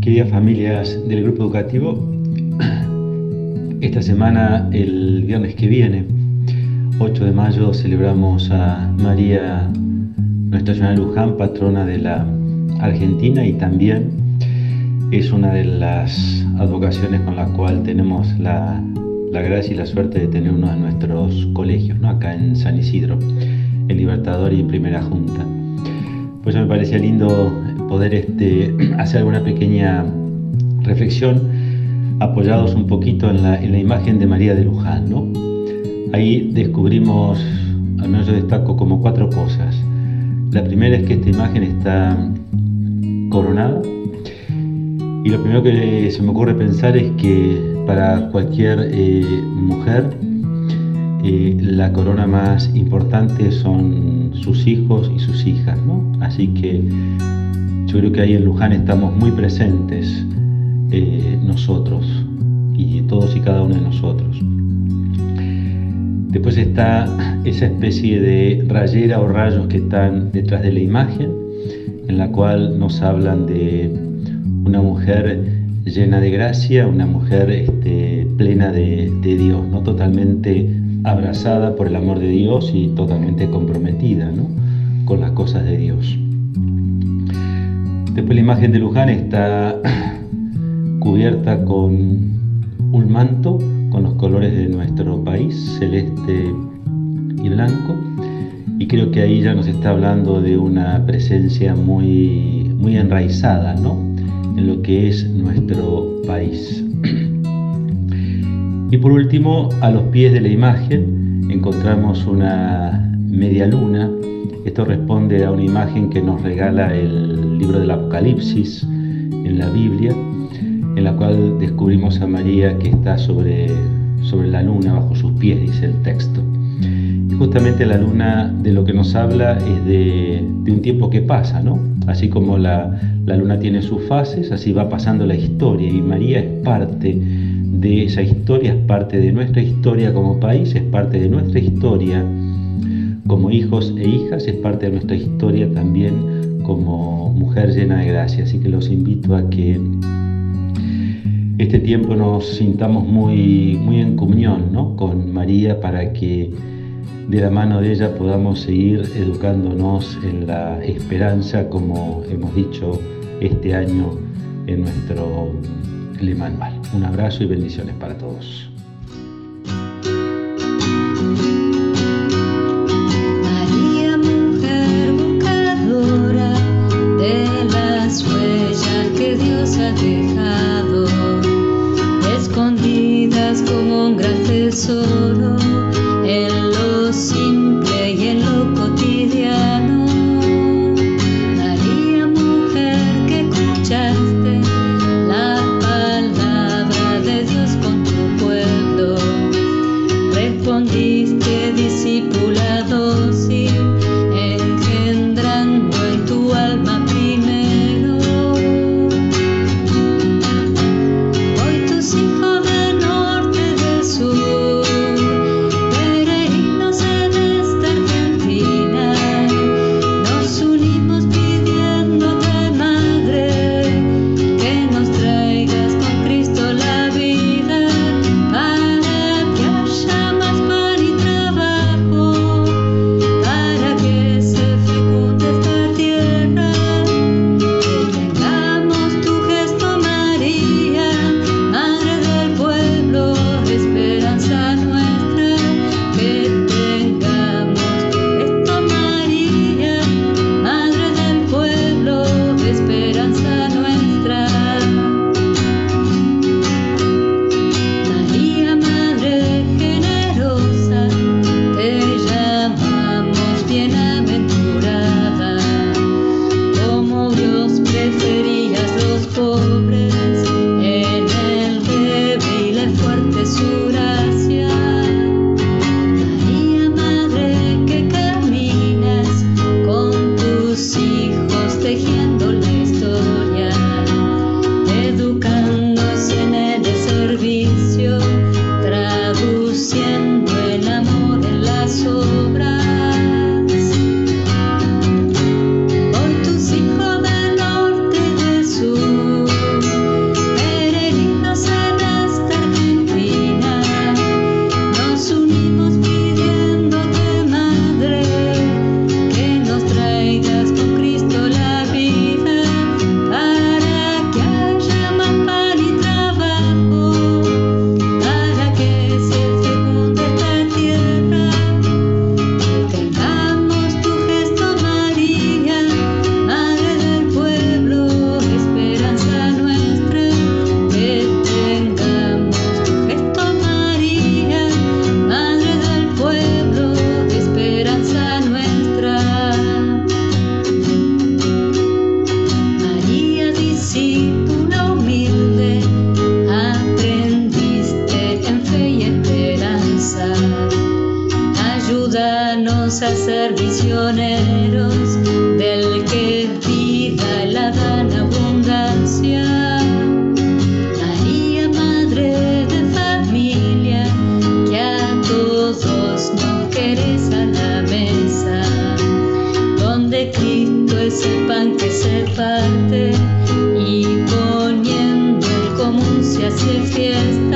Queridas familias del grupo educativo, esta semana, el viernes que viene, 8 de mayo, celebramos a María Nuestra Señora Luján, patrona de la Argentina y también es una de las advocaciones con la cual tenemos la, gracia y la suerte de tener uno de nuestros colegios, ¿no? acá en San Isidro, en Libertador y Primera Junta. Pues me parecía lindo poder este, hacer alguna pequeña reflexión apoyados un poquito en la, imagen de María de Luján. ¿no? Ahí descubrimos, al menos yo destaco como cuatro cosas. La primera es que esta imagen está coronada y lo primero que se me ocurre pensar es que para cualquier eh, mujer eh, la corona más importante son sus hijos y sus hijas, ¿no? Así que yo creo que ahí en Luján estamos muy presentes eh, nosotros y todos y cada uno de nosotros. Después está esa especie de rayera o rayos que están detrás de la imagen, en la cual nos hablan de una mujer llena de gracia, una mujer este, plena de, de, Dios, ¿no? totalmente abrazada por el amor de Dios y totalmente comprometida ¿no? con las cosas de Dios. Después la imagen de Luján está cubierta con un manto con los colores de nuestro país, celeste y blanco, y creo que ahí ya nos está hablando de una presencia muy, muy enraizada ¿no? en lo que es nuestro país. Y por último, a los pies de la imagen encontramos una media luna. Esto responde a una imagen que nos regala el libro del Apocalipsis en la Biblia, en la cual descubrimos a María que está sobre, sobre la luna, bajo sus pies, dice el texto. Y justamente la luna de lo que nos habla es de, de un tiempo que pasa, ¿no? Así como la, la luna tiene sus fases, así va pasando la historia y María es parte de esa historia, es parte de nuestra historia como país, es parte de nuestra historia como hijos e hijas, es parte de nuestra historia también como mujer llena de gracia. Así que los invito a que este tiempo nos sintamos muy, muy en comunión ¿no? con María para que de la mano de ella podamos seguir educándonos en la esperanza, como hemos dicho este año en nuestro manual. Un abrazo y bendiciones para todos. peace. hijos tejiendo la a ser visioneros del que vida la dan abundancia. María, madre de familia, que a todos nos querés a la mesa, donde Cristo es el pan que se parte y poniendo el común se hace fiesta.